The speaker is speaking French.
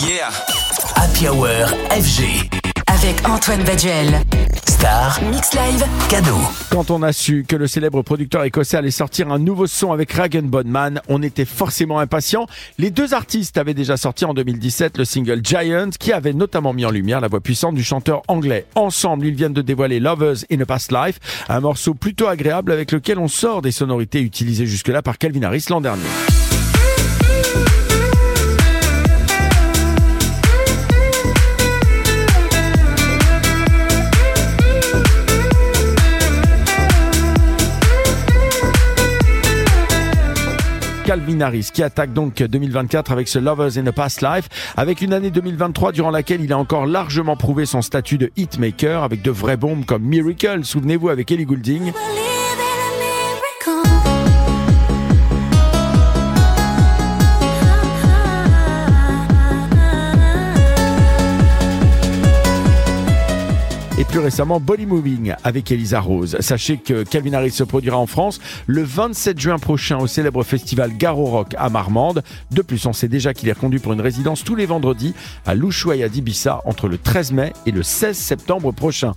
Yeah. Happy Hour FG. Avec Antoine Baduel. Star, Mix Live. cadeau. Quand on a su que le célèbre producteur écossais allait sortir un nouveau son avec Rag Bodman, on était forcément impatient. Les deux artistes avaient déjà sorti en 2017 le single Giant, qui avait notamment mis en lumière la voix puissante du chanteur anglais. Ensemble, ils viennent de dévoiler Lovers in a Past Life, un morceau plutôt agréable avec lequel on sort des sonorités utilisées jusque-là par Calvin Harris l'an dernier. Calvin Harris qui attaque donc 2024 avec ce Lovers in a Past Life, avec une année 2023 durant laquelle il a encore largement prouvé son statut de hitmaker avec de vraies bombes comme Miracle, souvenez-vous avec Ellie Goulding. Récemment Body Moving avec Elisa Rose. Sachez que Calvin Harris se produira en France le 27 juin prochain au célèbre festival Garo Rock à Marmande. De plus, on sait déjà qu'il est conduit pour une résidence tous les vendredis à l'Ushuaïa d'Ibissa entre le 13 mai et le 16 septembre prochain.